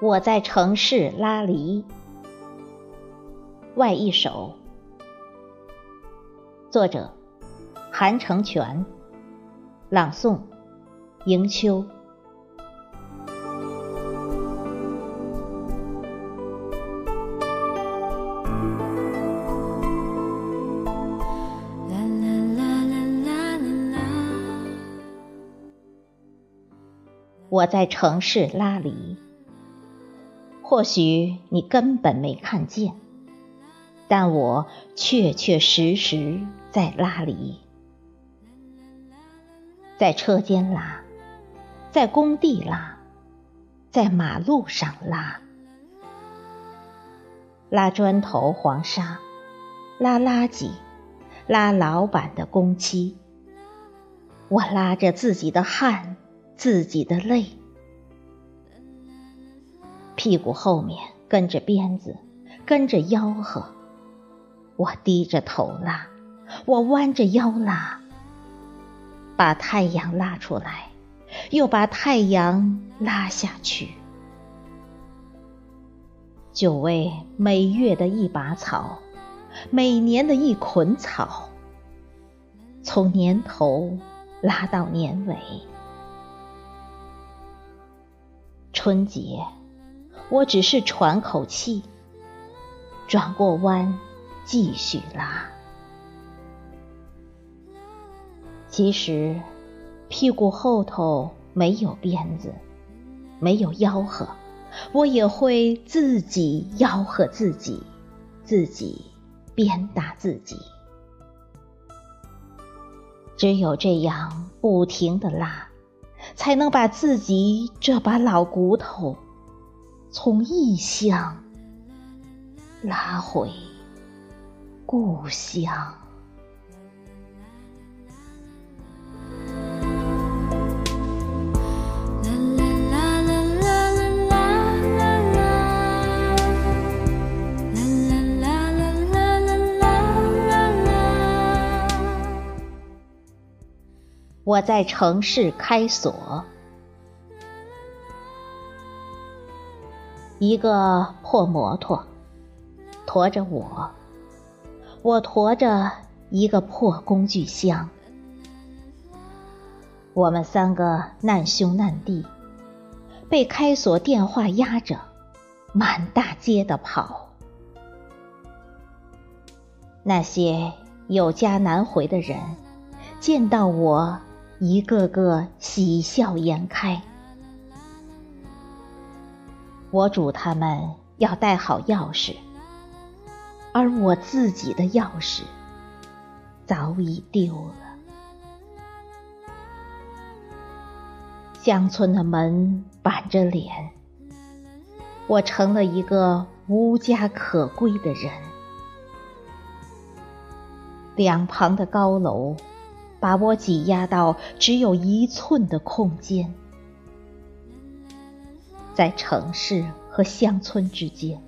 我在城市拉犁。外一首，作者：韩成全，朗诵：迎秋。我在城市拉犁，或许你根本没看见，但我确确实实在拉犁，在车间拉，在工地拉，在马路上拉，拉砖头、黄沙，拉垃圾，拉老板的工期，我拉着自己的汗。自己的泪，屁股后面跟着鞭子，跟着吆喝。我低着头拉，我弯着腰拉，把太阳拉出来，又把太阳拉下去，就为每月的一把草，每年的一捆草，从年头拉到年尾。春节，我只是喘口气，转过弯，继续拉。其实，屁股后头没有鞭子，没有吆喝，我也会自己吆喝自己，自己鞭打自己。只有这样不停的拉。才能把自己这把老骨头从异乡拉回故乡。我在城市开锁，一个破摩托驮着我，我驮着一个破工具箱，我们三个难兄难弟，被开锁电话压着，满大街的跑。那些有家难回的人，见到我。一个个喜笑颜开，我嘱他们要带好钥匙，而我自己的钥匙早已丢了。乡村的门板着脸，我成了一个无家可归的人。两旁的高楼。把我挤压到只有一寸的空间，在城市和乡村之间，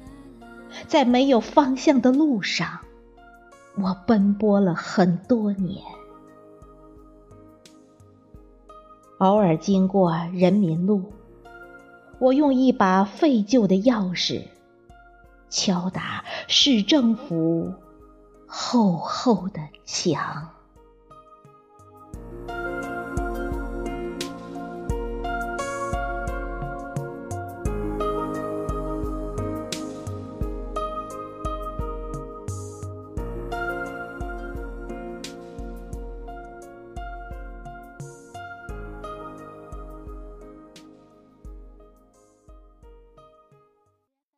在没有方向的路上，我奔波了很多年。偶尔经过人民路，我用一把废旧的钥匙敲打市政府厚厚的墙。